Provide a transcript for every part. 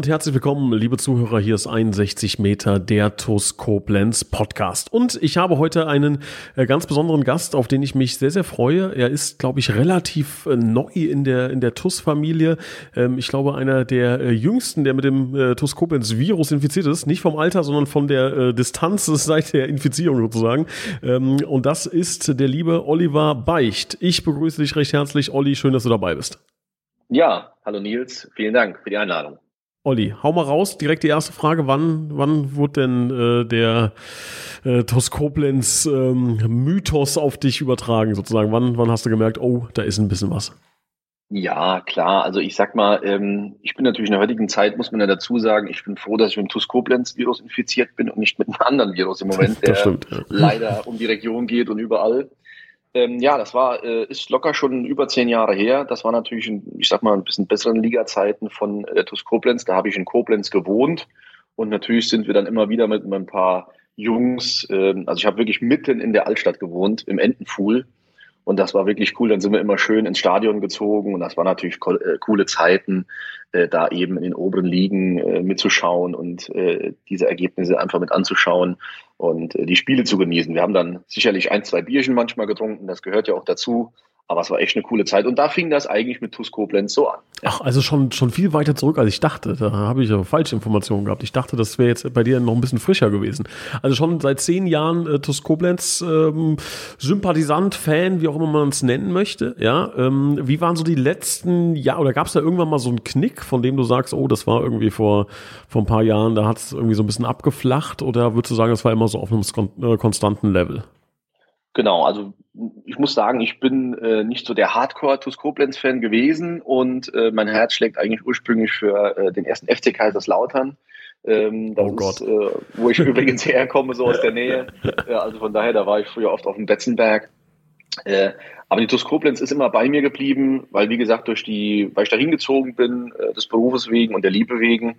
Und herzlich willkommen, liebe Zuhörer. Hier ist 61 Meter der TUS Koblenz Podcast. Und ich habe heute einen äh, ganz besonderen Gast, auf den ich mich sehr, sehr freue. Er ist, glaube ich, relativ äh, neu in der, in der TUS-Familie. Ähm, ich glaube, einer der äh, jüngsten, der mit dem TUS Koblenz Virus infiziert ist. Nicht vom Alter, sondern von der Distanz seit der Infizierung sozusagen. Ähm, und das ist der liebe Oliver Beicht. Ich begrüße dich recht herzlich. Olli, schön, dass du dabei bist. Ja, hallo Nils. Vielen Dank für die Einladung. Olli, hau mal raus. Direkt die erste Frage. Wann, wann wurde denn äh, der äh, Toskoblenz ähm, Mythos auf dich übertragen, sozusagen? Wann, wann hast du gemerkt, oh, da ist ein bisschen was? Ja, klar. Also ich sag mal, ähm, ich bin natürlich in der heutigen Zeit, muss man ja dazu sagen, ich bin froh, dass ich mit dem Tuskoblenz-Virus infiziert bin und nicht mit einem anderen Virus im Moment, der stimmt, ja. leider um die Region geht und überall. Ähm, ja, das war, äh, ist locker schon über zehn Jahre her. Das war natürlich, in, ich sag mal, ein bisschen besseren Liga-Zeiten von äh, TuS Koblenz. Da habe ich in Koblenz gewohnt. Und natürlich sind wir dann immer wieder mit, mit ein paar Jungs, äh, also ich habe wirklich mitten in der Altstadt gewohnt, im Entenfuhl. Und das war wirklich cool. Dann sind wir immer schön ins Stadion gezogen und das war natürlich co äh, coole Zeiten, äh, da eben in den oberen Ligen äh, mitzuschauen und äh, diese Ergebnisse einfach mit anzuschauen und äh, die Spiele zu genießen. Wir haben dann sicherlich ein, zwei Bierchen manchmal getrunken, das gehört ja auch dazu. Aber es war echt eine coole Zeit. Und da fing das eigentlich mit TuS Koblenz so an. Ach, also schon, schon viel weiter zurück, als ich dachte. Da habe ich aber falsche Informationen gehabt. Ich dachte, das wäre jetzt bei dir noch ein bisschen frischer gewesen. Also schon seit zehn Jahren äh, TuS Koblenz ähm, Sympathisant, Fan, wie auch immer man es nennen möchte. Ja, ähm, wie waren so die letzten Jahre? Oder gab es da irgendwann mal so einen Knick, von dem du sagst, oh, das war irgendwie vor, vor ein paar Jahren, da hat es irgendwie so ein bisschen abgeflacht? Oder würdest du sagen, das war immer so auf einem äh, konstanten Level? Genau, also ich muss sagen, ich bin äh, nicht so der Hardcore-TuS Koblenz-Fan gewesen und äh, mein Herz schlägt eigentlich ursprünglich für äh, den ersten FC Kaiserslautern. Ähm, das oh Gott. Ist, äh, wo ich übrigens herkomme, so aus der Nähe. Äh, also von daher, da war ich früher oft auf dem Betzenberg. Äh, aber die TuS Koblenz ist immer bei mir geblieben, weil wie gesagt, durch die, weil ich da hingezogen bin, äh, des Berufes wegen und der Liebe wegen.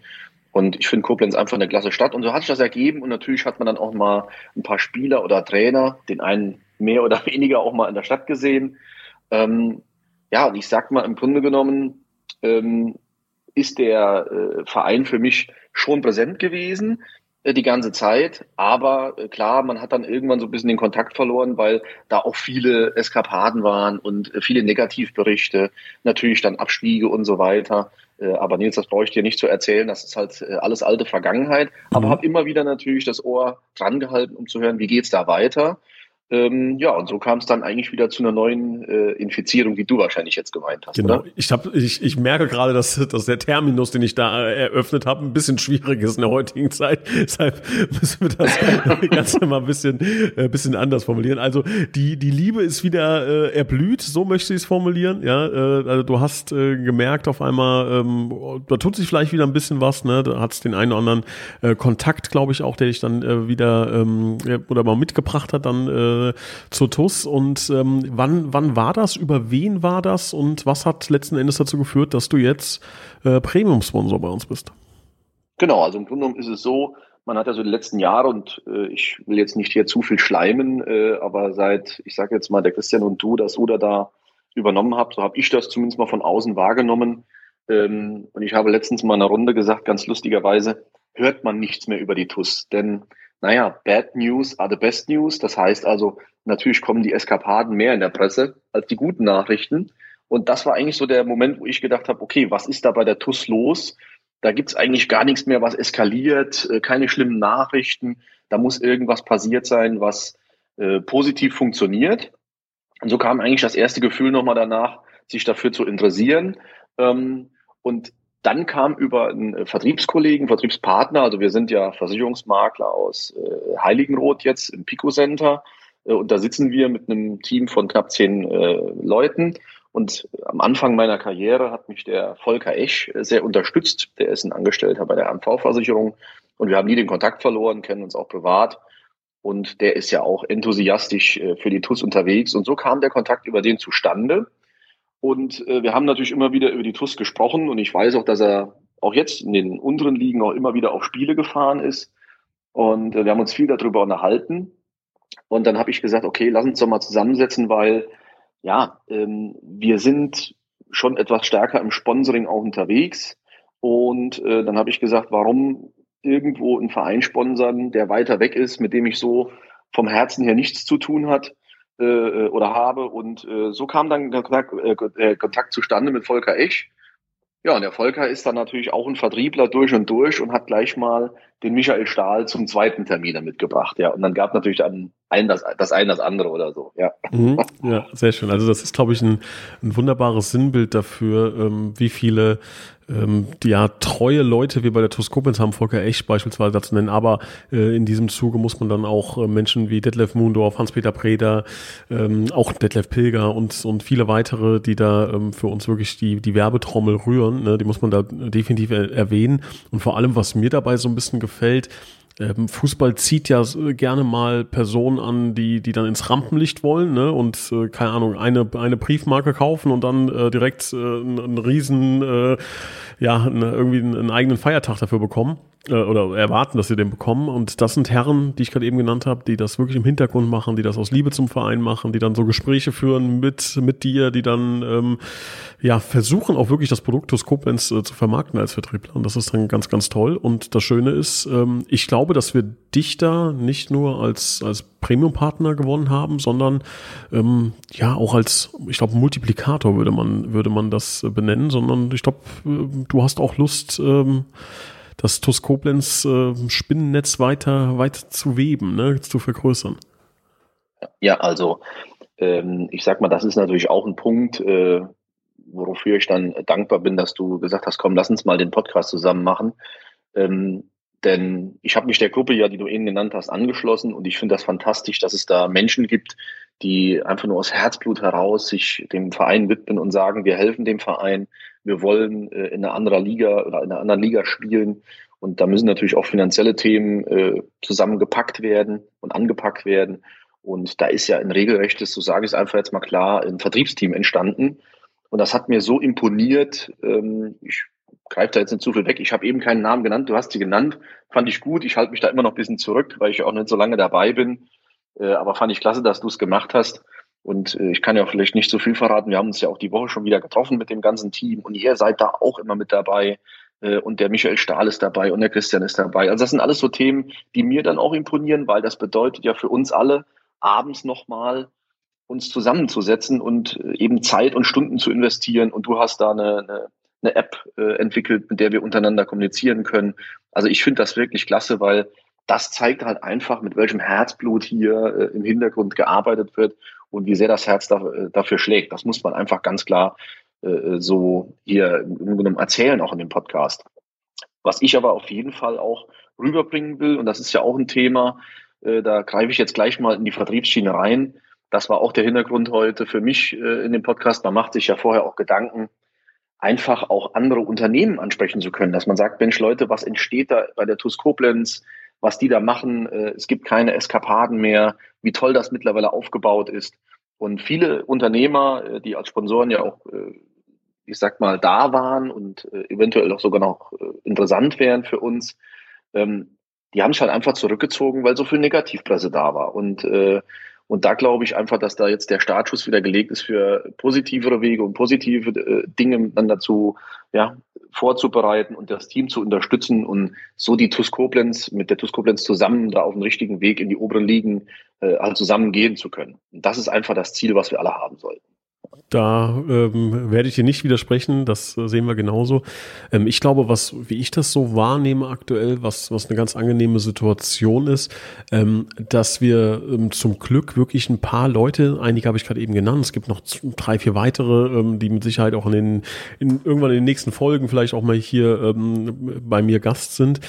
Und ich finde Koblenz einfach eine klasse Stadt. Und so hat sich das ergeben. Und natürlich hat man dann auch mal ein paar Spieler oder Trainer, den einen mehr oder weniger auch mal in der Stadt gesehen. Ähm, ja, und ich sag mal, im Grunde genommen ähm, ist der äh, Verein für mich schon präsent gewesen äh, die ganze Zeit. Aber äh, klar, man hat dann irgendwann so ein bisschen den Kontakt verloren, weil da auch viele Eskapaden waren und äh, viele Negativberichte, natürlich dann Abstiege und so weiter. Äh, aber Nils, das brauche ich dir nicht zu erzählen, das ist halt äh, alles alte Vergangenheit. Aber mhm. habe immer wieder natürlich das Ohr dran gehalten, um zu hören, wie geht's da weiter. Ähm, ja, und so kam es dann eigentlich wieder zu einer neuen äh, Infizierung, wie du wahrscheinlich jetzt gemeint hast. Genau. Oder? Ich, hab, ich, ich merke gerade, dass, dass der Terminus, den ich da äh, eröffnet habe, ein bisschen schwierig ist in der heutigen Zeit. Deshalb müssen wir das Ganze mal ein bisschen, äh, bisschen anders formulieren. Also die, die Liebe ist wieder äh, erblüht, so möchte ich es formulieren. Ja, äh, also du hast äh, gemerkt auf einmal, ähm, da tut sich vielleicht wieder ein bisschen was. Ne? Da hat es den einen oder anderen äh, Kontakt, glaube ich, auch, der dich dann äh, wieder ähm, oder mal mitgebracht hat, dann äh, äh, zur TUS. Und ähm, wann, wann war das? Über wen war das? Und was hat letzten Endes dazu geführt, dass du jetzt äh, Premium-Sponsor bei uns bist? Genau, also im Grunde genommen ist es so, man hat ja so die letzten Jahre und äh, ich will jetzt nicht hier zu viel schleimen, äh, aber seit, ich sage jetzt mal, der Christian und du das oder da übernommen habt, so habe ich das zumindest mal von außen wahrgenommen. Ähm, und ich habe letztens mal in einer Runde gesagt, ganz lustigerweise, hört man nichts mehr über die TUS. Denn naja, Bad News are the best news. Das heißt also, natürlich kommen die Eskapaden mehr in der Presse als die guten Nachrichten. Und das war eigentlich so der Moment, wo ich gedacht habe, okay, was ist da bei der TUS los? Da gibt's eigentlich gar nichts mehr, was eskaliert, äh, keine schlimmen Nachrichten. Da muss irgendwas passiert sein, was äh, positiv funktioniert. Und so kam eigentlich das erste Gefühl nochmal danach, sich dafür zu interessieren. Ähm, und dann kam über einen äh, Vertriebskollegen, Vertriebspartner, also wir sind ja Versicherungsmakler aus äh, Heiligenroth jetzt im Pico Center äh, und da sitzen wir mit einem Team von knapp zehn äh, Leuten und am Anfang meiner Karriere hat mich der Volker Esch äh, sehr unterstützt. Der ist ein Angestellter bei der MV-Versicherung und wir haben nie den Kontakt verloren, kennen uns auch privat. Und der ist ja auch enthusiastisch äh, für die TUS unterwegs. Und so kam der Kontakt über den zustande. Und äh, wir haben natürlich immer wieder über die TUS gesprochen. Und ich weiß auch, dass er auch jetzt in den unteren Ligen auch immer wieder auf Spiele gefahren ist. Und äh, wir haben uns viel darüber unterhalten. Und dann habe ich gesagt, okay, lass uns doch mal zusammensetzen, weil ja, ähm, wir sind schon etwas stärker im Sponsoring auch unterwegs. Und äh, dann habe ich gesagt, warum irgendwo einen Verein sponsern, der weiter weg ist, mit dem ich so vom Herzen her nichts zu tun hat äh, äh oder habe. Und äh, so kam dann Kontakt, äh, Kontakt zustande mit Volker Esch. Ja, und der Volker ist dann natürlich auch ein Vertriebler durch und durch und hat gleich mal den Michael Stahl zum zweiten Termin mitgebracht. Ja, und dann gab natürlich dann ein das, das eine das andere oder so. Ja, mhm, ja sehr schön. Also das ist, glaube ich, ein, ein wunderbares Sinnbild dafür, ähm, wie viele ähm, die ja treue Leute wie bei der Toskopens haben, Volker Echt beispielsweise dazu nennen, aber äh, in diesem Zuge muss man dann auch äh, Menschen wie Detlef Mundorf, Hans-Peter Preder, ähm, auch Detlef Pilger und, und viele weitere, die da ähm, für uns wirklich die, die Werbetrommel rühren, ne, die muss man da definitiv er erwähnen. Und vor allem, was mir dabei so ein bisschen gefällt, ähm, Fußball zieht ja gerne mal Personen an, die, die dann ins Rampenlicht wollen, ne? Und äh, keine Ahnung, eine, eine Briefmarke kaufen und dann äh, direkt äh, einen, einen riesen, äh, ja, eine, irgendwie einen, einen eigenen Feiertag dafür bekommen äh, oder erwarten, dass sie den bekommen. Und das sind Herren, die ich gerade eben genannt habe, die das wirklich im Hintergrund machen, die das aus Liebe zum Verein machen, die dann so Gespräche führen mit, mit dir, die dann ähm, ja versuchen auch wirklich das Produkt Koblenz äh, zu vermarkten als Vertriebler. Und das ist dann ganz, ganz toll. Und das Schöne ist, ähm, ich glaube, dass wir dich da nicht nur als, als Premium-Partner gewonnen haben, sondern ähm, ja auch als, ich glaube, Multiplikator würde man, würde man das benennen, sondern ich glaube, äh, du hast auch Lust, ähm, das TUS Koblenz äh, Spinnennetz weiter, weiter zu weben, ne, zu vergrößern. Ja, also ähm, ich sag mal, das ist natürlich auch ein Punkt, äh, wofür ich dann dankbar bin, dass du gesagt hast, komm, lass uns mal den Podcast zusammen machen. Ähm, denn ich habe mich der Gruppe ja, die du eben genannt hast, angeschlossen und ich finde das fantastisch, dass es da Menschen gibt, die einfach nur aus Herzblut heraus sich dem Verein widmen und sagen, wir helfen dem Verein, wir wollen äh, in einer anderen Liga oder in einer anderen Liga spielen. Und da müssen natürlich auch finanzielle Themen äh, zusammengepackt werden und angepackt werden. Und da ist ja ein regelrechtes, so sage ich es einfach jetzt mal klar, ein Vertriebsteam entstanden. Und das hat mir so imponiert. Ähm, ich greife da jetzt nicht zu viel weg. Ich habe eben keinen Namen genannt. Du hast sie genannt. Fand ich gut. Ich halte mich da immer noch ein bisschen zurück, weil ich auch nicht so lange dabei bin. Äh, aber fand ich klasse, dass du es gemacht hast. Und äh, ich kann ja vielleicht nicht so viel verraten. Wir haben uns ja auch die Woche schon wieder getroffen mit dem ganzen Team und ihr seid da auch immer mit dabei. Äh, und der Michael Stahl ist dabei und der Christian ist dabei. Also das sind alles so Themen, die mir dann auch imponieren, weil das bedeutet ja für uns alle, abends nochmal uns zusammenzusetzen und äh, eben Zeit und Stunden zu investieren. Und du hast da eine, eine, eine App äh, entwickelt, mit der wir untereinander kommunizieren können. Also ich finde das wirklich klasse, weil das zeigt halt einfach, mit welchem Herzblut hier äh, im Hintergrund gearbeitet wird und wie sehr das Herz da, äh, dafür schlägt. Das muss man einfach ganz klar äh, so hier im Grunde genommen erzählen, auch in dem Podcast. Was ich aber auf jeden Fall auch rüberbringen will, und das ist ja auch ein Thema, äh, da greife ich jetzt gleich mal in die Vertriebsschiene rein. Das war auch der Hintergrund heute für mich äh, in dem Podcast. Man macht sich ja vorher auch Gedanken, einfach auch andere Unternehmen ansprechen zu können, dass man sagt, Mensch, Leute, was entsteht da bei der TUS Koblenz? Was die da machen. Äh, es gibt keine Eskapaden mehr, wie toll das mittlerweile aufgebaut ist. Und viele Unternehmer, äh, die als Sponsoren ja auch, äh, ich sag mal, da waren und eventuell auch sogar noch interessant wären für uns, ähm, die haben sich halt einfach zurückgezogen, weil so viel Negativpresse da war. Und und da glaube ich einfach, dass da jetzt der Startschuss wieder gelegt ist für positivere Wege und positive Dinge miteinander zu, ja, vorzubereiten und das Team zu unterstützen und so die TUS Koblenz mit der TUS Koblenz zusammen da auf dem richtigen Weg in die oberen Ligen äh, halt zusammen gehen zu können. Und das ist einfach das Ziel, was wir alle haben sollten. Da ähm, werde ich dir nicht widersprechen, das äh, sehen wir genauso. Ähm, ich glaube, was, wie ich das so wahrnehme aktuell, was, was eine ganz angenehme Situation ist, ähm, dass wir ähm, zum Glück wirklich ein paar Leute, einige habe ich gerade eben genannt, es gibt noch drei, vier weitere, ähm, die mit Sicherheit auch in den, in, irgendwann in den nächsten Folgen vielleicht auch mal hier ähm, bei mir Gast sind,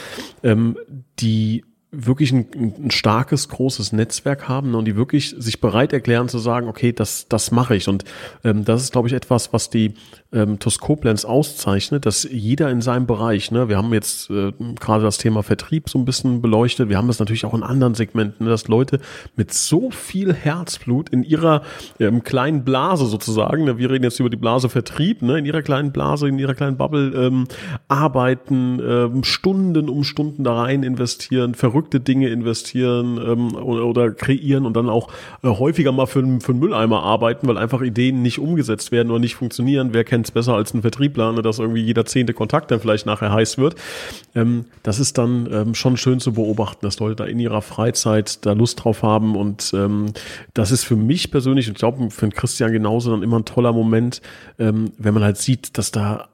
die wirklich ein, ein starkes, großes Netzwerk haben ne, und die wirklich sich bereit erklären zu sagen, okay, das, das mache ich. Und ähm, das ist, glaube ich, etwas, was die ähm, Toskoplands auszeichnet, dass jeder in seinem Bereich, ne, wir haben jetzt äh, gerade das Thema Vertrieb so ein bisschen beleuchtet, wir haben das natürlich auch in anderen Segmenten, ne, dass Leute mit so viel Herzblut in ihrer ähm, kleinen Blase sozusagen, ne, wir reden jetzt über die Blase Vertrieb, ne, in ihrer kleinen Blase, in ihrer kleinen Bubble ähm, arbeiten, ähm, Stunden um Stunden da rein investieren, verrückt verrückte Dinge investieren ähm, oder, oder kreieren und dann auch äh, häufiger mal für, für einen Mülleimer arbeiten, weil einfach Ideen nicht umgesetzt werden oder nicht funktionieren. Wer kennt es besser als ein Vertriebler, ne, dass irgendwie jeder zehnte Kontakt dann vielleicht nachher heiß wird. Ähm, das ist dann ähm, schon schön zu beobachten, dass Leute da in ihrer Freizeit da Lust drauf haben und ähm, das ist für mich persönlich, und ich glaube für den Christian genauso dann immer ein toller Moment, ähm, wenn man halt sieht, dass da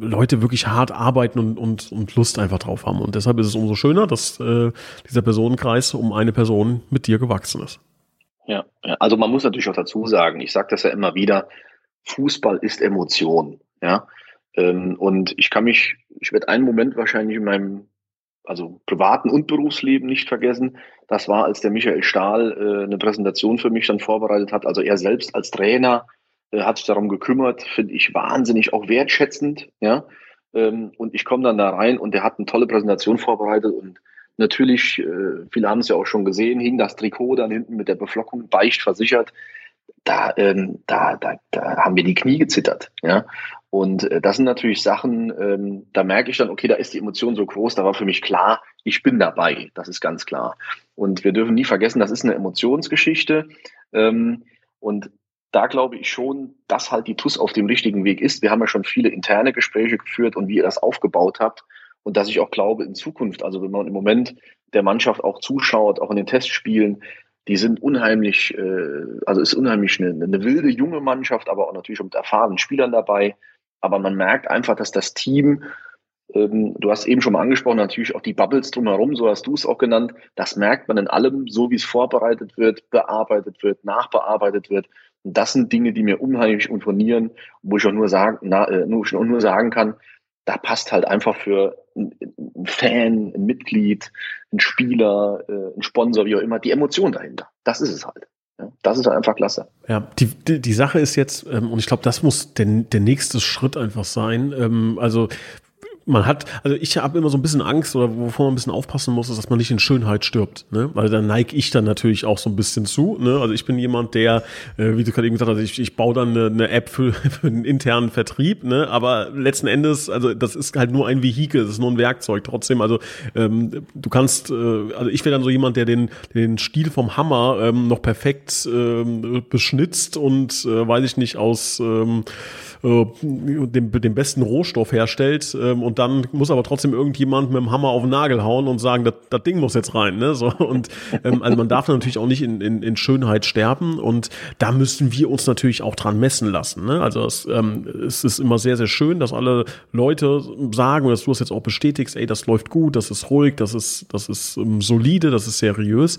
Leute wirklich hart arbeiten und, und, und Lust einfach drauf haben. Und deshalb ist es umso schöner, dass äh, dieser Personenkreis um eine Person mit dir gewachsen ist. Ja, also man muss natürlich auch dazu sagen, ich sage das ja immer wieder, Fußball ist Emotion. Ja, ähm, und ich kann mich, ich werde einen Moment wahrscheinlich in meinem also privaten und Berufsleben nicht vergessen. Das war, als der Michael Stahl äh, eine Präsentation für mich dann vorbereitet hat. Also er selbst als Trainer hat sich darum gekümmert, finde ich wahnsinnig auch wertschätzend, ja. Ähm, und ich komme dann da rein und der hat eine tolle Präsentation vorbereitet und natürlich, äh, viele haben es ja auch schon gesehen, hing das Trikot dann hinten mit der Beflockung beicht versichert. Da, ähm, da, da, da haben wir die Knie gezittert, ja. Und äh, das sind natürlich Sachen, ähm, da merke ich dann, okay, da ist die Emotion so groß, da war für mich klar, ich bin dabei, das ist ganz klar. Und wir dürfen nie vergessen, das ist eine Emotionsgeschichte. Und da glaube ich schon, dass halt die TUS auf dem richtigen Weg ist. Wir haben ja schon viele interne Gespräche geführt und wie ihr das aufgebaut habt. Und dass ich auch glaube, in Zukunft, also wenn man im Moment der Mannschaft auch zuschaut, auch in den Testspielen, die sind unheimlich, äh, also ist unheimlich eine, eine wilde junge Mannschaft, aber auch natürlich mit erfahrenen Spielern dabei. Aber man merkt einfach, dass das Team, ähm, du hast eben schon mal angesprochen, natürlich auch die Bubbles drumherum, so hast du es auch genannt, das merkt man in allem, so wie es vorbereitet wird, bearbeitet wird, nachbearbeitet wird. Das sind Dinge, die mir unheimlich imponieren, wo ich auch nur sagen, na, äh, nur, nur sagen kann, da passt halt einfach für einen Fan, ein Mitglied, ein Spieler, äh, ein Sponsor, wie auch immer, die Emotion dahinter. Das ist es halt. das ist halt einfach klasse. Ja, die, die, die Sache ist jetzt, ähm, und ich glaube, das muss der, der nächste Schritt einfach sein. Ähm, also man hat, also ich habe immer so ein bisschen Angst oder wovor man ein bisschen aufpassen muss, ist, dass man nicht in Schönheit stirbt, ne? Weil da neige ich dann natürlich auch so ein bisschen zu, ne? Also ich bin jemand, der, äh, wie du gerade eben gesagt hast, ich, ich baue dann eine, eine App für, für den internen Vertrieb, ne? Aber letzten Endes, also das ist halt nur ein Vehikel, das ist nur ein Werkzeug. Trotzdem, also ähm, du kannst, äh, also ich wäre dann so jemand, der den, den Stil vom Hammer ähm, noch perfekt ähm, beschnitzt und äh, weiß ich nicht aus ähm, äh, den, den besten Rohstoff herstellt ähm, und dann muss aber trotzdem irgendjemand mit dem Hammer auf den Nagel hauen und sagen, das, Ding muss jetzt rein. Ne? So, und ähm, also man darf natürlich auch nicht in, in, in Schönheit sterben und da müssen wir uns natürlich auch dran messen lassen. Ne? Also es, ähm, es ist immer sehr, sehr schön, dass alle Leute sagen, dass du es jetzt auch bestätigst, ey, das läuft gut, das ist ruhig, das ist, das ist ähm, solide, das ist seriös.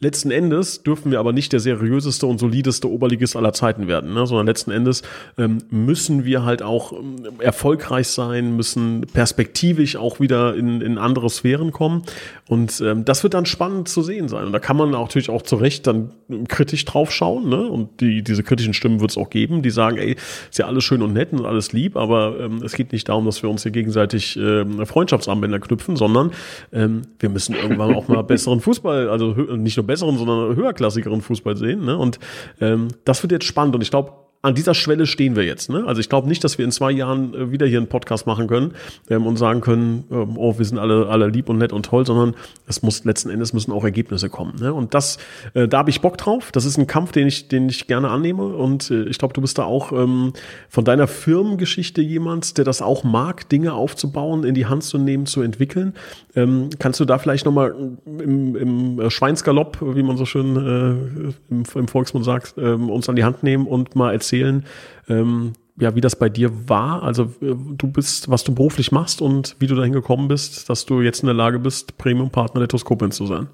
Letzten Endes dürfen wir aber nicht der seriöseste und solideste Oberligist aller Zeiten werden, ne? sondern letzten Endes ähm, müssen wir halt auch ähm, erfolgreich sein, müssen perspektivisch auch wieder in, in andere Sphären kommen. Und ähm, das wird dann spannend zu sehen sein. Und da kann man natürlich auch zu Recht dann kritisch drauf schauen. Ne? Und die, diese kritischen Stimmen wird es auch geben, die sagen, ey, ist ja alles schön und nett und alles lieb, aber ähm, es geht nicht darum, dass wir uns hier gegenseitig ähm, Freundschaftsarmbänder knüpfen, sondern ähm, wir müssen irgendwann auch mal besseren Fußball, also nicht nur besseren, sondern höherklassigeren Fußball sehen. Ne? Und ähm, das wird jetzt spannend und ich glaube, an dieser Schwelle stehen wir jetzt. Ne? Also ich glaube nicht, dass wir in zwei Jahren äh, wieder hier einen Podcast machen können ähm, und sagen können, ähm, oh, wir sind alle, alle lieb und nett und toll, sondern es muss letzten Endes müssen auch Ergebnisse kommen. Ne? Und das, äh, da habe ich Bock drauf. Das ist ein Kampf, den ich, den ich gerne annehme. Und äh, ich glaube, du bist da auch ähm, von deiner Firmengeschichte jemand, der das auch mag, Dinge aufzubauen, in die Hand zu nehmen, zu entwickeln. Ähm, kannst du da vielleicht nochmal im, im Schweinsgalopp, wie man so schön äh, im, im Volksmund sagt, ähm, uns an die Hand nehmen und mal erzählen, erzählen, ähm, ja, wie das bei dir war. Also äh, du bist, was du beruflich machst und wie du dahin gekommen bist, dass du jetzt in der Lage bist, Premium-Partner der Toskopens zu sein.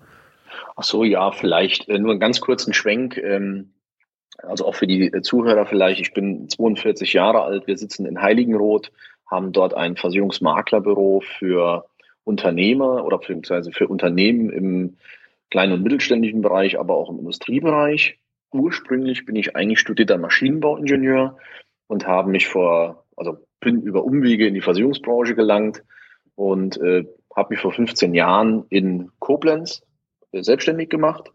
Ach so, ja, vielleicht äh, nur einen ganz kurzen Schwenk. Ähm, also auch für die äh, Zuhörer vielleicht. Ich bin 42 Jahre alt. Wir sitzen in Heiligenroth, haben dort ein Versicherungsmaklerbüro für Unternehmer oder beziehungsweise für Unternehmen im kleinen und mittelständischen Bereich, aber auch im Industriebereich. Ursprünglich bin ich eigentlich studierter Maschinenbauingenieur und habe mich vor, also bin über Umwege in die Versicherungsbranche gelangt und äh, habe mich vor 15 Jahren in Koblenz äh, selbstständig gemacht,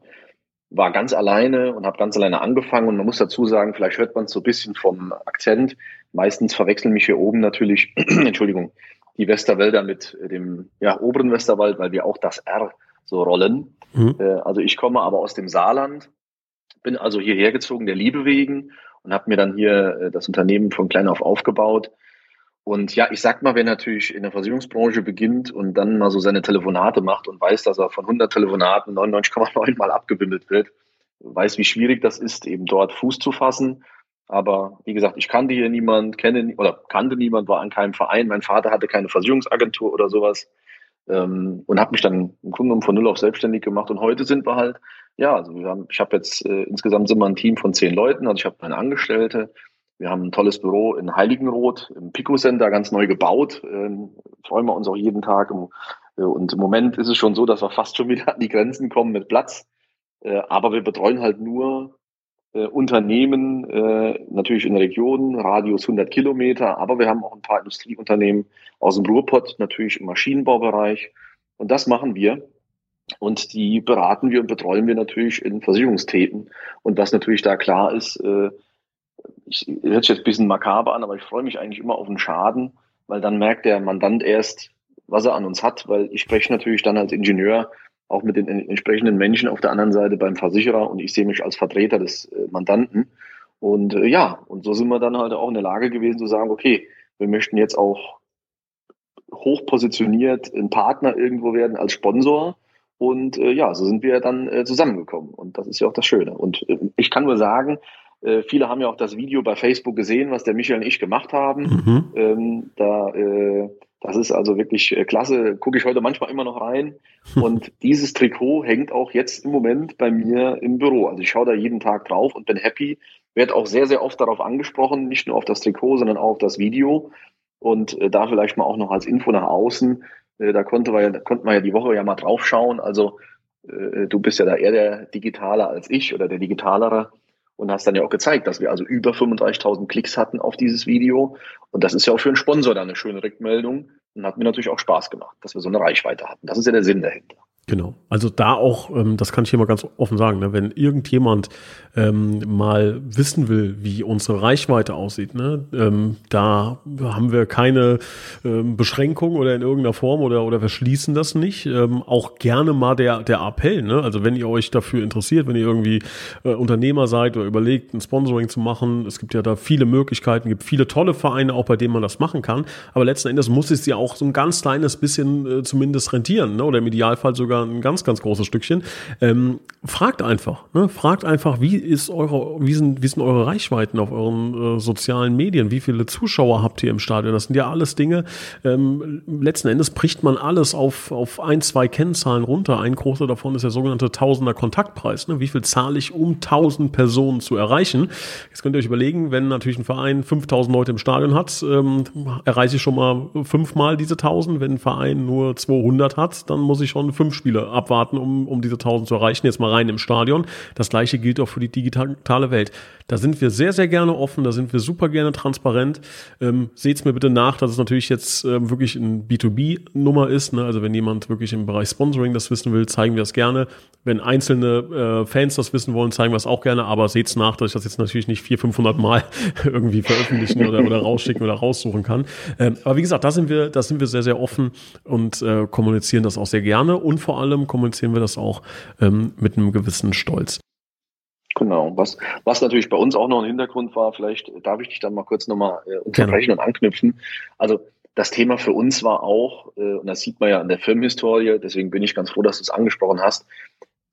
war ganz alleine und habe ganz alleine angefangen und man muss dazu sagen, vielleicht hört man es so ein bisschen vom Akzent. Meistens verwechseln mich hier oben natürlich, Entschuldigung, die Westerwälder mit dem ja, oberen Westerwald, weil wir auch das R so rollen. Mhm. Äh, also ich komme aber aus dem Saarland, bin also hierher gezogen der Liebe wegen und habe mir dann hier äh, das Unternehmen von klein auf aufgebaut und ja, ich sag mal, wer natürlich in der Versicherungsbranche beginnt und dann mal so seine Telefonate macht und weiß, dass er von 100 Telefonaten 99,9 mal abgewimmelt wird, weiß, wie schwierig das ist, eben dort Fuß zu fassen. Aber wie gesagt, ich kannte hier niemand, kenne oder kannte niemand, war an keinem Verein. Mein Vater hatte keine Versicherungsagentur oder sowas ähm, und habe mich dann im Grunde genommen von null auf selbstständig gemacht. Und heute sind wir halt, ja, also wir haben, ich habe jetzt äh, insgesamt sind wir ein Team von zehn Leuten. Also ich habe meine Angestellte, wir haben ein tolles Büro in Heiligenroth im Pico Center ganz neu gebaut. Ähm, freuen wir uns auch jeden Tag. Äh, und im Moment ist es schon so, dass wir fast schon wieder an die Grenzen kommen mit Platz. Äh, aber wir betreuen halt nur äh, Unternehmen, äh, natürlich in Regionen, Radius 100 Kilometer. Aber wir haben auch ein paar Industrieunternehmen aus dem Ruhrpott, natürlich im Maschinenbaubereich. Und das machen wir. Und die beraten wir und betreuen wir natürlich in Versicherungsthemen. Und was natürlich da klar ist, äh, ich hört sich jetzt ein bisschen makaber an, aber ich freue mich eigentlich immer auf einen Schaden, weil dann merkt der Mandant erst, was er an uns hat, weil ich spreche natürlich dann als Ingenieur auch mit den entsprechenden Menschen auf der anderen Seite beim Versicherer und ich sehe mich als Vertreter des äh, Mandanten. Und äh, ja, und so sind wir dann halt auch in der Lage gewesen zu sagen, okay, wir möchten jetzt auch hoch positioniert ein Partner irgendwo werden als Sponsor. Und äh, ja, so sind wir dann äh, zusammengekommen. Und das ist ja auch das Schöne. Und äh, ich kann nur sagen, äh, viele haben ja auch das Video bei Facebook gesehen, was der Michael und ich gemacht haben. Mhm. Ähm, da, äh, das ist also wirklich äh, klasse. Gucke ich heute manchmal immer noch rein. Und dieses Trikot hängt auch jetzt im Moment bei mir im Büro. Also ich schaue da jeden Tag drauf und bin happy. Werde auch sehr, sehr oft darauf angesprochen, nicht nur auf das Trikot, sondern auch auf das Video. Und äh, da vielleicht mal auch noch als Info nach außen. Äh, da konnte man, ja, konnte man ja die Woche ja mal drauf schauen. Also äh, du bist ja da eher der Digitaler als ich oder der Digitalere und hast dann ja auch gezeigt, dass wir also über 35.000 Klicks hatten auf dieses Video. Und das ist ja auch für einen Sponsor dann eine schöne Rückmeldung und hat mir natürlich auch Spaß gemacht, dass wir so eine Reichweite hatten. Das ist ja der Sinn dahinter. Genau. Also da auch, ähm, das kann ich hier mal ganz offen sagen, ne, wenn irgendjemand ähm, mal wissen will, wie unsere Reichweite aussieht, ne, ähm, da haben wir keine ähm, Beschränkung oder in irgendeiner Form oder, oder wir schließen das nicht. Ähm, auch gerne mal der, der Appell, ne? Also wenn ihr euch dafür interessiert, wenn ihr irgendwie äh, Unternehmer seid oder überlegt, ein Sponsoring zu machen, es gibt ja da viele Möglichkeiten, gibt viele tolle Vereine auch, bei denen man das machen kann. Aber letzten Endes muss es ja auch so ein ganz kleines bisschen äh, zumindest rentieren, ne? Oder im Idealfall sogar ein ganz, ganz großes Stückchen. Ähm, fragt einfach, ne? fragt einfach, wie ist eure, wie sind, wie sind eure Reichweiten auf euren äh, sozialen Medien? Wie viele Zuschauer habt ihr im Stadion? Das sind ja alles Dinge. Ähm, letzten Endes bricht man alles auf, auf ein, zwei Kennzahlen runter. Ein großer davon ist der sogenannte Tausender Kontaktpreis. Ne? Wie viel zahle ich, um tausend Personen zu erreichen? Jetzt könnt ihr euch überlegen, wenn natürlich ein Verein 5000 Leute im Stadion hat, ähm, erreiche ich schon mal fünfmal diese tausend. Wenn ein Verein nur 200 hat, dann muss ich schon fünf Spiele abwarten, um, um diese 1000 zu erreichen. Jetzt mal rein im Stadion. Das gleiche gilt auch für die digitale Welt. Da sind wir sehr, sehr gerne offen, da sind wir super gerne transparent. Ähm, Seht's mir bitte nach, dass es natürlich jetzt ähm, wirklich ein B2B-Nummer ist. Ne? Also wenn jemand wirklich im Bereich Sponsoring das wissen will, zeigen wir es gerne. Wenn einzelne äh, Fans das wissen wollen, zeigen wir es auch gerne. Aber seht's nach, dass ich das jetzt natürlich nicht 400, 500 Mal irgendwie veröffentlichen oder, oder rausschicken oder raussuchen kann. Ähm, aber wie gesagt, da sind wir, da sind wir sehr, sehr offen und äh, kommunizieren das auch sehr gerne. Und vor allem kommunizieren wir das auch ähm, mit einem gewissen Stolz. Genau. Was, was natürlich bei uns auch noch ein Hintergrund war, vielleicht darf ich dich dann mal kurz nochmal äh, unterbrechen genau. und anknüpfen. Also das Thema für uns war auch, äh, und das sieht man ja an der Filmhistorie, deswegen bin ich ganz froh, dass du es angesprochen hast,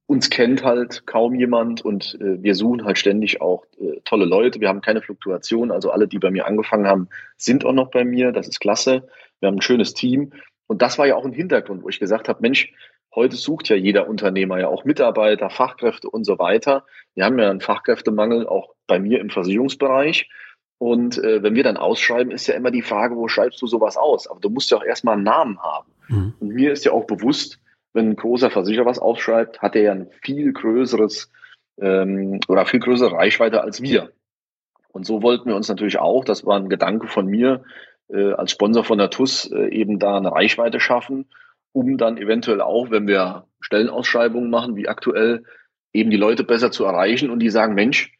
uns kennt halt kaum jemand und äh, wir suchen halt ständig auch äh, tolle Leute. Wir haben keine Fluktuation, also alle, die bei mir angefangen haben, sind auch noch bei mir. Das ist klasse. Wir haben ein schönes Team. Und das war ja auch ein Hintergrund, wo ich gesagt habe, Mensch, Heute sucht ja jeder Unternehmer ja auch Mitarbeiter, Fachkräfte und so weiter. Wir haben ja einen Fachkräftemangel auch bei mir im Versicherungsbereich. Und äh, wenn wir dann ausschreiben, ist ja immer die Frage, wo schreibst du sowas aus? Aber du musst ja auch erstmal einen Namen haben. Mhm. Und mir ist ja auch bewusst, wenn ein großer Versicherer was aufschreibt, hat er ja ein viel größeres ähm, oder viel größere Reichweite als wir. Und so wollten wir uns natürlich auch, das war ein Gedanke von mir, äh, als Sponsor von der TUS äh, eben da eine Reichweite schaffen, um dann eventuell auch, wenn wir Stellenausschreibungen machen, wie aktuell, eben die Leute besser zu erreichen und die sagen, Mensch,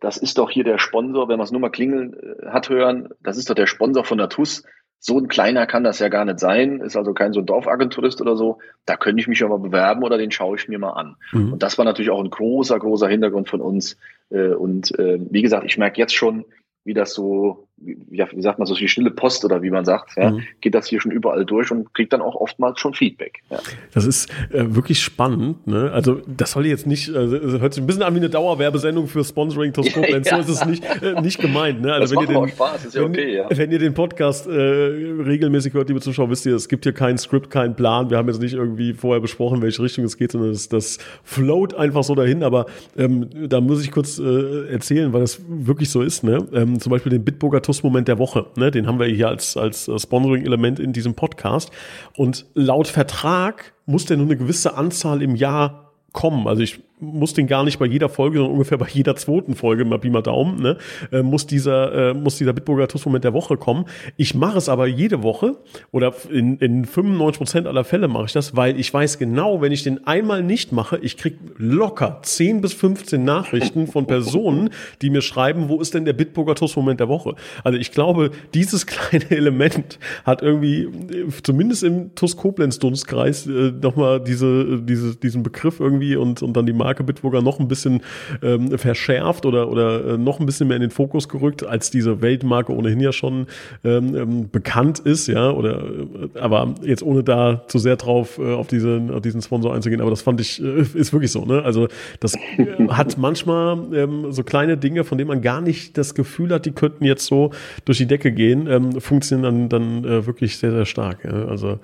das ist doch hier der Sponsor, wenn man es nur mal klingeln äh, hat hören, das ist doch der Sponsor von der TUS. So ein kleiner kann das ja gar nicht sein, ist also kein so ein Dorfagenturist oder so. Da könnte ich mich ja mal bewerben oder den schaue ich mir mal an. Mhm. Und das war natürlich auch ein großer, großer Hintergrund von uns. Äh, und äh, wie gesagt, ich merke jetzt schon, wie das so, wie, wie sagt man, so die stille Post oder wie man sagt, ja, mhm. geht das hier schon überall durch und kriegt dann auch oftmals schon Feedback. Ja. Das ist äh, wirklich spannend. Ne? Also das soll jetzt nicht, also, hört sich ein bisschen an wie eine Dauerwerbesendung für Sponsoring Toskopens. ja. So ist es nicht, äh, nicht gemeint. Ne? Also das wenn ihr den, Spaß, ist ja wenn, okay, ja. Wenn ihr den Podcast äh, regelmäßig hört, liebe Zuschauer, wisst ihr, es gibt hier kein Skript, keinen Plan. Wir haben jetzt nicht irgendwie vorher besprochen, welche Richtung es geht, sondern das, das float einfach so dahin. Aber ähm, da muss ich kurz äh, erzählen, weil das wirklich so ist. Ne? Ähm, zum Beispiel den Bitburger TUS-Moment der Woche. Ne? Den haben wir hier als, als äh, Sponsoring-Element in diesem Podcast. Und laut Vertrag muss der nur eine gewisse Anzahl im Jahr kommen. Also ich muss den gar nicht bei jeder Folge, sondern ungefähr bei jeder zweiten Folge, mal Pi Daumen, ne, äh, muss dieser, äh, muss dieser Bitburger TUS-Moment der Woche kommen. Ich mache es aber jede Woche oder in, in 95 Prozent aller Fälle mache ich das, weil ich weiß genau, wenn ich den einmal nicht mache, ich krieg locker 10 bis 15 Nachrichten von Personen, die mir schreiben, wo ist denn der Bitburger TUS-Moment der Woche? Also ich glaube, dieses kleine Element hat irgendwie, äh, zumindest im TUS-Koblenz-Dunstkreis, äh, nochmal diese, diese, diesen Begriff irgendwie und, und dann die Marke Marke Bitburger noch ein bisschen ähm, verschärft oder, oder äh, noch ein bisschen mehr in den Fokus gerückt, als diese Weltmarke ohnehin ja schon ähm, ähm bekannt ist, ja, oder äh, aber jetzt ohne da zu sehr drauf äh, auf, diesen, auf diesen Sponsor einzugehen, aber das fand ich, äh, ist wirklich so, ne? Also das äh, hat manchmal ähm, so kleine Dinge, von denen man gar nicht das Gefühl hat, die könnten jetzt so durch die Decke gehen, ähm, funktionieren dann, dann wirklich sehr, sehr stark. Ja? Also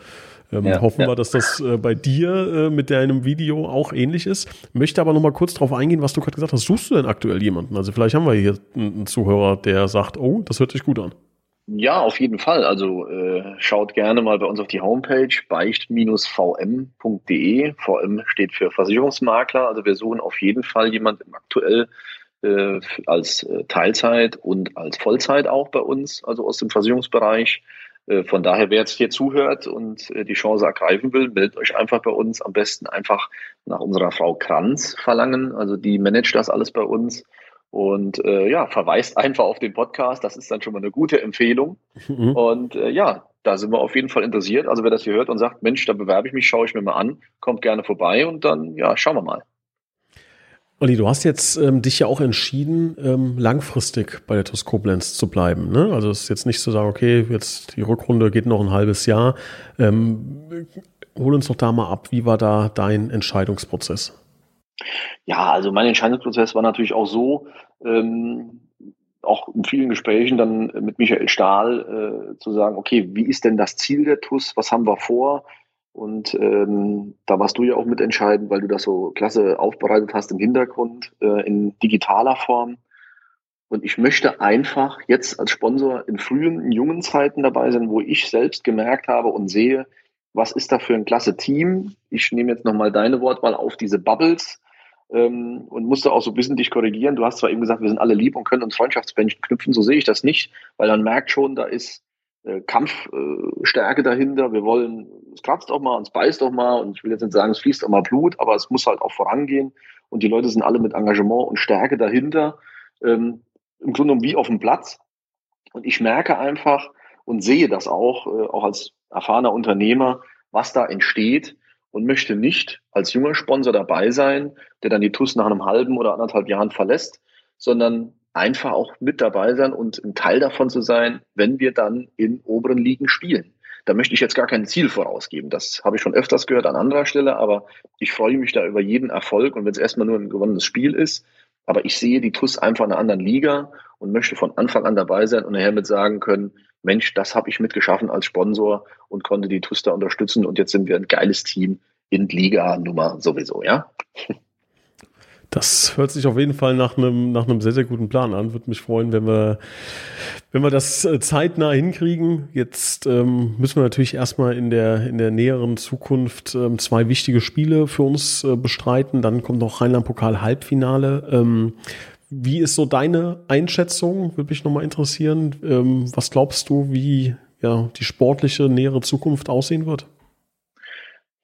ähm, ja, hoffen ja. wir, dass das äh, bei dir äh, mit deinem Video auch ähnlich ist. Möchte aber noch mal kurz darauf eingehen, was du gerade gesagt hast. Suchst du denn aktuell jemanden? Also vielleicht haben wir hier einen Zuhörer, der sagt, oh, das hört sich gut an. Ja, auf jeden Fall. Also äh, schaut gerne mal bei uns auf die Homepage beicht-vm.de. VM steht für Versicherungsmakler. Also wir suchen auf jeden Fall jemanden aktuell äh, als äh, Teilzeit und als Vollzeit auch bei uns, also aus dem Versicherungsbereich. Äh, von daher, wer jetzt hier zuhört und äh, die Chance ergreifen will, meldet euch einfach bei uns. Am besten einfach nach unserer Frau Kranz verlangen. Also die managt das alles bei uns. Und äh, ja, verweist einfach auf den Podcast. Das ist dann schon mal eine gute Empfehlung. Mhm. Und äh, ja, da sind wir auf jeden Fall interessiert. Also wer das hier hört und sagt, Mensch, da bewerbe ich mich, schaue ich mir mal an, kommt gerne vorbei und dann, ja, schauen wir mal. Olli, du hast jetzt ähm, dich ja auch entschieden, ähm, langfristig bei der TUS Koblenz zu bleiben. Ne? Also es ist jetzt nicht zu sagen, okay, jetzt die Rückrunde geht noch ein halbes Jahr. Ähm, hol uns doch da mal ab, wie war da dein Entscheidungsprozess? Ja, also mein Entscheidungsprozess war natürlich auch so, ähm, auch in vielen Gesprächen dann mit Michael Stahl äh, zu sagen, okay, wie ist denn das Ziel der TUS? Was haben wir vor? Und ähm, da warst du ja auch mitentscheidend, weil du das so klasse aufbereitet hast im Hintergrund äh, in digitaler Form. Und ich möchte einfach jetzt als Sponsor in frühen, in jungen Zeiten dabei sein, wo ich selbst gemerkt habe und sehe, was ist da für ein klasse Team. Ich nehme jetzt nochmal deine Wortwahl auf diese Bubbles ähm, und musste auch so ein bisschen dich korrigieren. Du hast zwar eben gesagt, wir sind alle lieb und können uns Freundschaftsbändchen knüpfen, so sehe ich das nicht, weil man merkt schon, da ist äh, Kampfstärke dahinter. Wir wollen, es kratzt auch mal, es beißt auch mal und ich will jetzt nicht sagen, es fließt auch mal Blut, aber es muss halt auch vorangehen und die Leute sind alle mit Engagement und Stärke dahinter, ähm, im Grunde genommen wie auf dem Platz. Und ich merke einfach und sehe das auch, äh, auch als erfahrener Unternehmer, was da entsteht und möchte nicht als junger Sponsor dabei sein, der dann die TUS nach einem halben oder anderthalb Jahren verlässt, sondern einfach auch mit dabei sein und ein Teil davon zu sein, wenn wir dann in oberen Ligen spielen. Da möchte ich jetzt gar kein Ziel vorausgeben. Das habe ich schon öfters gehört an anderer Stelle, aber ich freue mich da über jeden Erfolg und wenn es erstmal nur ein gewonnenes Spiel ist. Aber ich sehe die TUS einfach in einer anderen Liga und möchte von Anfang an dabei sein und nachher mit sagen können, Mensch, das habe ich mitgeschaffen als Sponsor und konnte die TUS unterstützen und jetzt sind wir ein geiles Team in Liga Nummer sowieso, ja. Das hört sich auf jeden Fall nach einem, nach einem sehr, sehr guten Plan an. Würde mich freuen, wenn wir, wenn wir das äh, zeitnah hinkriegen. Jetzt ähm, müssen wir natürlich erstmal in der, in der näheren Zukunft ähm, zwei wichtige Spiele für uns äh, bestreiten. Dann kommt noch Rheinland-Pokal-Halbfinale. Ähm, wie ist so deine Einschätzung? Würde mich nochmal interessieren. Ähm, was glaubst du, wie ja, die sportliche nähere Zukunft aussehen wird?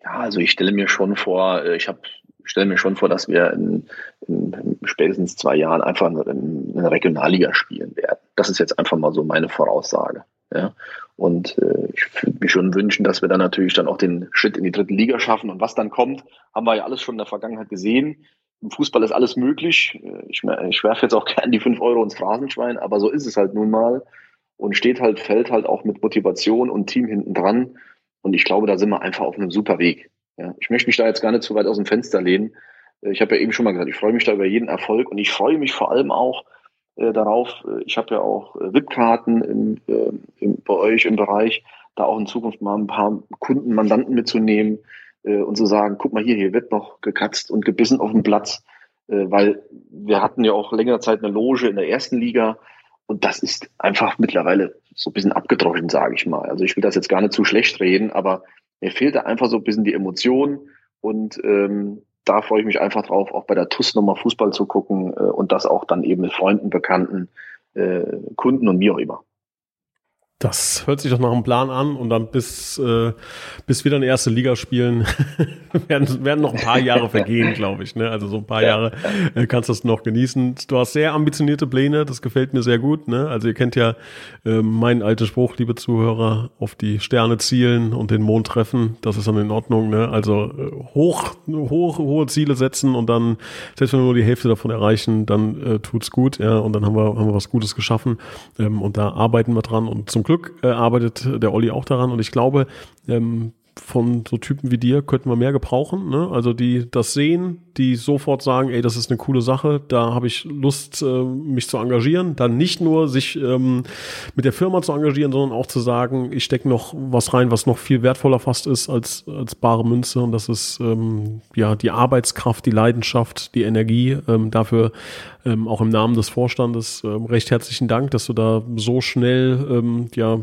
Ja, also ich stelle mir schon vor, äh, ich habe stelle mir schon vor, dass wir in, in, spätestens zwei Jahren einfach in, in eine Regionalliga spielen werden. Das ist jetzt einfach mal so meine Voraussage. Ja. Und äh, ich würde mir schon wünschen, dass wir dann natürlich dann auch den Schritt in die dritte Liga schaffen. Und was dann kommt, haben wir ja alles schon in der Vergangenheit gesehen. Im Fußball ist alles möglich. Ich, ich werfe jetzt auch gern die fünf Euro ins Phrasenschwein, aber so ist es halt nun mal. Und steht halt, fällt halt auch mit Motivation und Team hinten dran. Und ich glaube, da sind wir einfach auf einem super Weg. Ja, ich möchte mich da jetzt gar nicht zu weit aus dem Fenster lehnen. Äh, ich habe ja eben schon mal gesagt, ich freue mich da über jeden Erfolg und ich freue mich vor allem auch äh, darauf. Äh, ich habe ja auch äh, VIP-Karten äh, bei euch im Bereich, da auch in Zukunft mal ein paar Kunden, Mandanten mitzunehmen äh, und zu sagen, guck mal hier, hier wird noch gekatzt und gebissen auf dem Platz, weil wir hatten ja auch längere Zeit eine Loge in der ersten Liga und das ist einfach mittlerweile so ein bisschen abgedroschen, sage ich mal. Also ich will das jetzt gar nicht zu schlecht reden, aber mir fehlt da einfach so ein bisschen die Emotion und ähm, da freue ich mich einfach drauf, auch bei der TUS nochmal Fußball zu gucken äh, und das auch dann eben mit Freunden, Bekannten, äh, Kunden und wie auch immer. Das hört sich doch nach einem Plan an und dann bis, äh, bis wir dann erste Liga spielen, werden, werden noch ein paar Jahre vergehen, glaube ich. Ne? Also so ein paar ja, Jahre äh, kannst du es noch genießen. Du hast sehr ambitionierte Pläne, das gefällt mir sehr gut. Ne? Also ihr kennt ja äh, meinen alten Spruch, liebe Zuhörer, auf die Sterne zielen und den Mond treffen, das ist dann in Ordnung. Ne? Also äh, hoch, hoch, hohe Ziele setzen und dann, selbst wenn wir nur die Hälfte davon erreichen, dann äh, tut's gut, ja, und dann haben wir, haben wir was Gutes geschaffen ähm, und da arbeiten wir dran und zum Glück äh, arbeitet der Olli auch daran. Und ich glaube, ähm, von so Typen wie dir könnten wir mehr gebrauchen. Ne? Also die das sehen, die sofort sagen, ey, das ist eine coole Sache, da habe ich Lust, äh, mich zu engagieren. Dann nicht nur sich ähm, mit der Firma zu engagieren, sondern auch zu sagen, ich stecke noch was rein, was noch viel wertvoller fast ist als, als bare Münze. Und das ist ähm, ja die Arbeitskraft, die Leidenschaft, die Energie. Ähm, dafür ähm, auch im Namen des Vorstandes ähm, recht herzlichen Dank, dass du da so schnell ähm, ja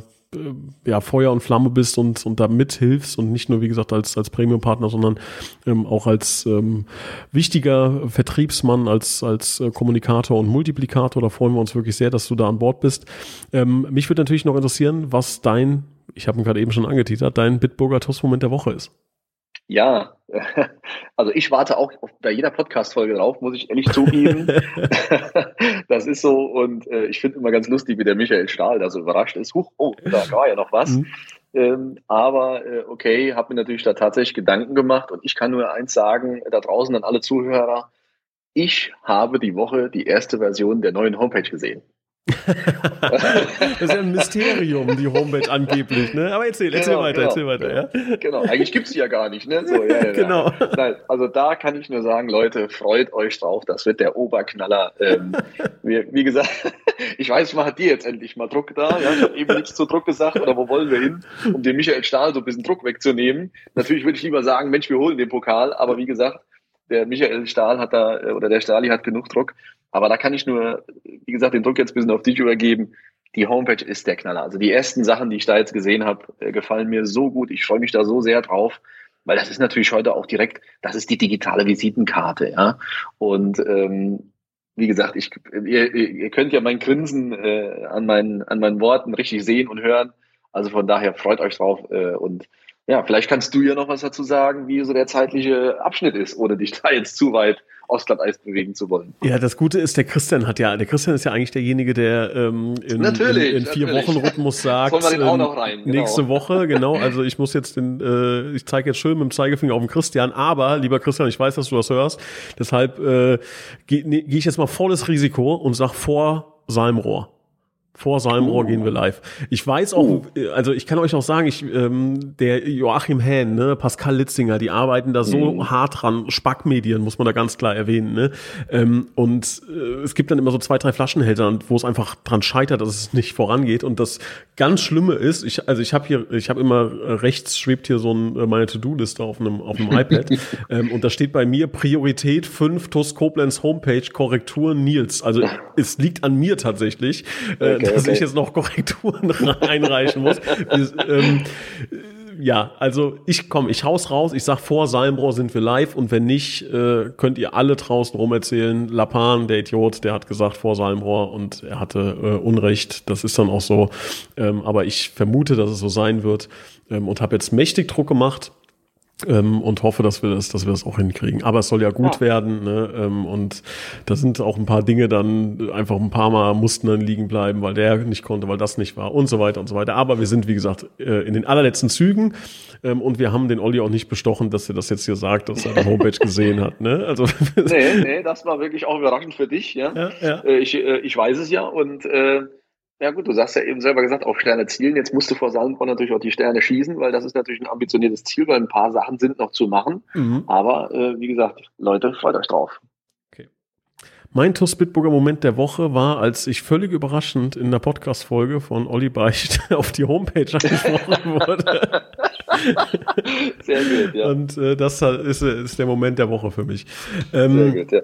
ja, Feuer und Flamme bist und, und da mithilfst und nicht nur, wie gesagt, als, als Premium-Partner, sondern ähm, auch als ähm, wichtiger Vertriebsmann, als, als äh, Kommunikator und Multiplikator. Da freuen wir uns wirklich sehr, dass du da an Bord bist. Ähm, mich würde natürlich noch interessieren, was dein, ich habe ihn gerade eben schon angeteasert, dein Bitburger Toastmoment der Woche ist. Ja, also ich warte auch bei jeder Podcast-Folge drauf, muss ich ehrlich zugeben. das ist so und äh, ich finde immer ganz lustig, wie der Michael Stahl da so überrascht ist. Huch, oh, da war ja noch was. Mhm. Ähm, aber äh, okay, habe mir natürlich da tatsächlich Gedanken gemacht und ich kann nur eins sagen, da draußen an alle Zuhörer, ich habe die Woche die erste Version der neuen Homepage gesehen. Das ist ja ein Mysterium, die Homepage angeblich, ne? Aber erzähl, erzähl genau, weiter, genau, erzähl weiter, ja. Genau, eigentlich gibt's sie ja gar nicht, ne? So, ja, ja, genau. Nein, also da kann ich nur sagen, Leute, freut euch drauf, das wird der Oberknaller. Ähm, wie, wie, gesagt, ich weiß, man hat dir jetzt endlich mal Druck da, ja, ich habe eben nichts zu Druck gesagt, oder wo wollen wir hin, um dem Michael Stahl so ein bisschen Druck wegzunehmen. Natürlich würde ich lieber sagen, Mensch, wir holen den Pokal, aber wie gesagt, der Michael Stahl hat da, oder der Stahli hat genug Druck. Aber da kann ich nur, wie gesagt, den Druck jetzt ein bisschen auf dich übergeben. Die Homepage ist der Knaller. Also die ersten Sachen, die ich da jetzt gesehen habe, äh, gefallen mir so gut. Ich freue mich da so sehr drauf, weil das ist natürlich heute auch direkt, das ist die digitale Visitenkarte, ja. Und ähm, wie gesagt, ich, ihr, ihr könnt ja mein Grinsen äh, an, meinen, an meinen Worten richtig sehen und hören. Also von daher freut euch drauf äh, und ja, vielleicht kannst du ja noch was dazu sagen, wie so der zeitliche Abschnitt ist, ohne dich da jetzt zu weit aufs Glatteis bewegen zu wollen. Ja, das Gute ist, der Christian hat ja, der Christian ist ja eigentlich derjenige, der ähm, in, natürlich, in, in vier natürlich. Wochen Rhythmus sagt. Wir den auch noch rein? Genau. Nächste Woche, genau. Also ich muss jetzt den, äh, ich zeige jetzt schön mit dem Zeigefinger auf den Christian, aber lieber Christian, ich weiß, dass du das hörst, deshalb äh, gehe geh ich jetzt mal volles Risiko und sag vor Salmrohr. Vor Salmrohr gehen wir live. Ich weiß auch, uh. also ich kann euch auch sagen, ich, ähm, der Joachim Hähn, ne, Pascal Litzinger, die arbeiten da so mm. hart dran. Spackmedien muss man da ganz klar erwähnen. Ne? Ähm, und äh, es gibt dann immer so zwei, drei Flaschenhälter, wo es einfach dran scheitert, dass es nicht vorangeht. Und das ganz Schlimme ist, ich, also ich habe hier, ich habe immer äh, rechts schwebt hier so ein, äh, meine To-Do-Liste auf einem, auf einem iPad. ähm, und da steht bei mir Priorität 5 TUS Koblenz Homepage Korrektur Nils. Also es liegt an mir tatsächlich. Äh, okay, dass okay. ich jetzt noch Korrekturen einreichen muss. Ähm, ja, also ich komme, ich haus raus, ich sag vor Salmbro sind wir live und wenn nicht, äh, könnt ihr alle draußen rum erzählen. Lapan, der Idiot, der hat gesagt vor Salmbrohr und er hatte äh, Unrecht. Das ist dann auch so. Ähm, aber ich vermute, dass es so sein wird ähm, und habe jetzt mächtig Druck gemacht ähm, und hoffe, dass wir das, dass wir das auch hinkriegen. Aber es soll ja gut ja. werden, ne? Ähm, und da sind auch ein paar Dinge dann einfach ein paar Mal mussten dann liegen bleiben, weil der nicht konnte, weil das nicht war und so weiter und so weiter. Aber wir sind, wie gesagt, äh, in den allerletzten Zügen ähm, und wir haben den Olli auch nicht bestochen, dass er das jetzt hier sagt, dass er die Homepage gesehen hat. Ne? Also nee, nee, das war wirklich auch überraschend für dich. Ja, ja, ja. Äh, ich, äh, ich weiß es ja und äh, ja gut, du sagst ja eben selber gesagt, auf Sterne zielen. Jetzt musst du vor Salzburg natürlich auch die Sterne schießen, weil das ist natürlich ein ambitioniertes Ziel, weil ein paar Sachen sind noch zu machen. Mhm. Aber äh, wie gesagt, Leute, freut euch drauf. Mein TuS Bitburger Moment der Woche war, als ich völlig überraschend in der Podcast-Folge von Olli Beicht auf die Homepage angesprochen wurde. Sehr gut, ja. Und äh, das ist, ist der Moment der Woche für mich. Ähm, Sehr gut, ja.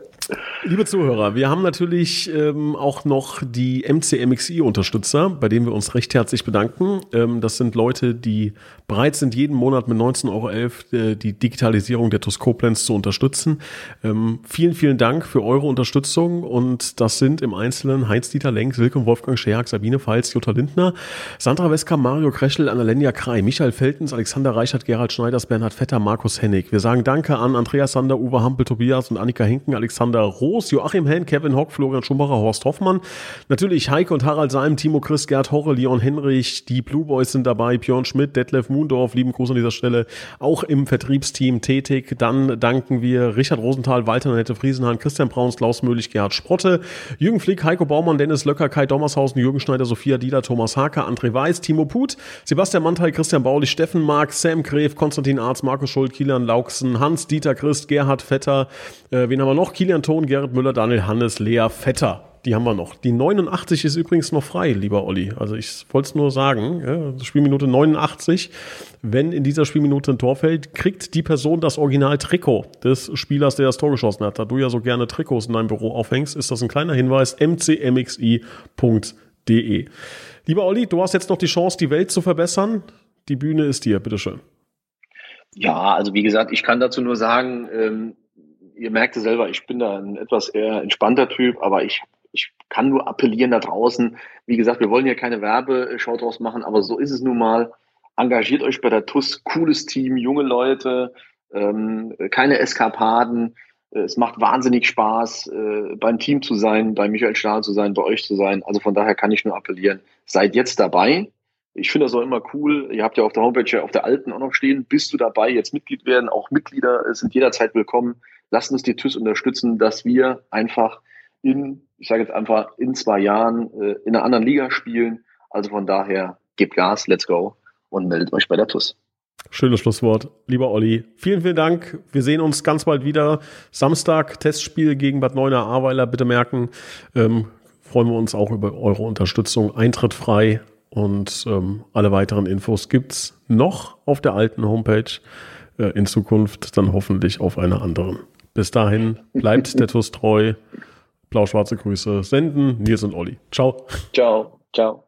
Liebe Zuhörer, wir haben natürlich ähm, auch noch die MCMXI-Unterstützer, bei denen wir uns recht herzlich bedanken. Ähm, das sind Leute, die bereit sind, jeden Monat mit 19,11 Euro äh, die Digitalisierung der TUS Koblenz zu unterstützen. Ähm, vielen, vielen Dank für eure Unterstützung und das sind im Einzelnen Heinz-Dieter Lenk, Silke Wolfgang Scherk, Sabine Pfalz, Jutta Lindner, Sandra Wesker, Mario Kreschel, Annalenia Krei, Michael Feltens, Alexander Reichert, Gerald Schneiders, Bernhard Vetter, Markus Hennig. Wir sagen Danke an Andreas Sander, Uwe Hampel, Tobias und Annika Hinken, Alexander Roos, Joachim Henn, Kevin Hock, Florian Schumacher, Horst Hoffmann. Natürlich Heike und Harald Seim, Timo Chris, Gerd Horre, Leon Henrich, die Blue Boys sind dabei, Björn Schmidt, Detlef Mundorf, lieben Gruß an dieser Stelle, auch im Vertriebsteam tätig. Dann danken wir Richard Rosenthal, Walter Nette Friesenhahn, Christian Brauns, Klaus Möhlich, Gerhard Sprotte, Jürgen Flick, Heiko Baumann, Dennis Löcker, Kai Dommershausen, Jürgen Schneider, Sophia Dieler, Thomas Hake, André Weiß, Timo Put, Sebastian Mantel, Christian Baulich, Steffen Mark, Sam Gref, Konstantin Arz, Markus Schuld, Kilian Lauksen, Hans, Dieter Christ, Gerhard Vetter, äh, wen haben wir noch? Kilian Thon, Gerrit Müller, Daniel Hannes, Lea Vetter die haben wir noch. Die 89 ist übrigens noch frei, lieber Olli. Also ich wollte es nur sagen, ja, Spielminute 89. Wenn in dieser Spielminute ein Tor fällt, kriegt die Person das Original-Trikot des Spielers, der das Tor geschossen hat. Da du ja so gerne Trikots in deinem Büro aufhängst, ist das ein kleiner Hinweis, mcmxi.de. Lieber Olli, du hast jetzt noch die Chance, die Welt zu verbessern. Die Bühne ist dir, bitteschön. Ja, also wie gesagt, ich kann dazu nur sagen, ähm, ihr merkt es selber, ich bin da ein etwas eher entspannter Typ, aber ich ich kann nur appellieren da draußen. Wie gesagt, wir wollen ja keine Werbeshow draus machen, aber so ist es nun mal. Engagiert euch bei der TUS, cooles Team, junge Leute, ähm, keine Eskapaden. Es macht wahnsinnig Spaß, äh, beim Team zu sein, bei Michael Stahl zu sein, bei euch zu sein. Also von daher kann ich nur appellieren, seid jetzt dabei. Ich finde das auch immer cool. Ihr habt ja auf der Homepage, auf der alten auch noch stehen, bist du dabei, jetzt Mitglied werden. Auch Mitglieder sind jederzeit willkommen. Lasst uns die TÜS unterstützen, dass wir einfach in, ich sage jetzt einfach, in zwei Jahren äh, in einer anderen Liga spielen. Also von daher, gebt Gas, let's go und meldet euch bei der TUS. Schönes Schlusswort. Lieber Olli, vielen, vielen Dank. Wir sehen uns ganz bald wieder. Samstag, Testspiel gegen Bad Neuenahr-Ahrweiler. Bitte merken, ähm, freuen wir uns auch über eure Unterstützung. Eintritt frei und ähm, alle weiteren Infos gibt's noch auf der alten Homepage. Äh, in Zukunft dann hoffentlich auf einer anderen. Bis dahin, bleibt der TUS treu. Blau-schwarze Grüße senden. Nils und Olli. Ciao. Ciao. Ciao.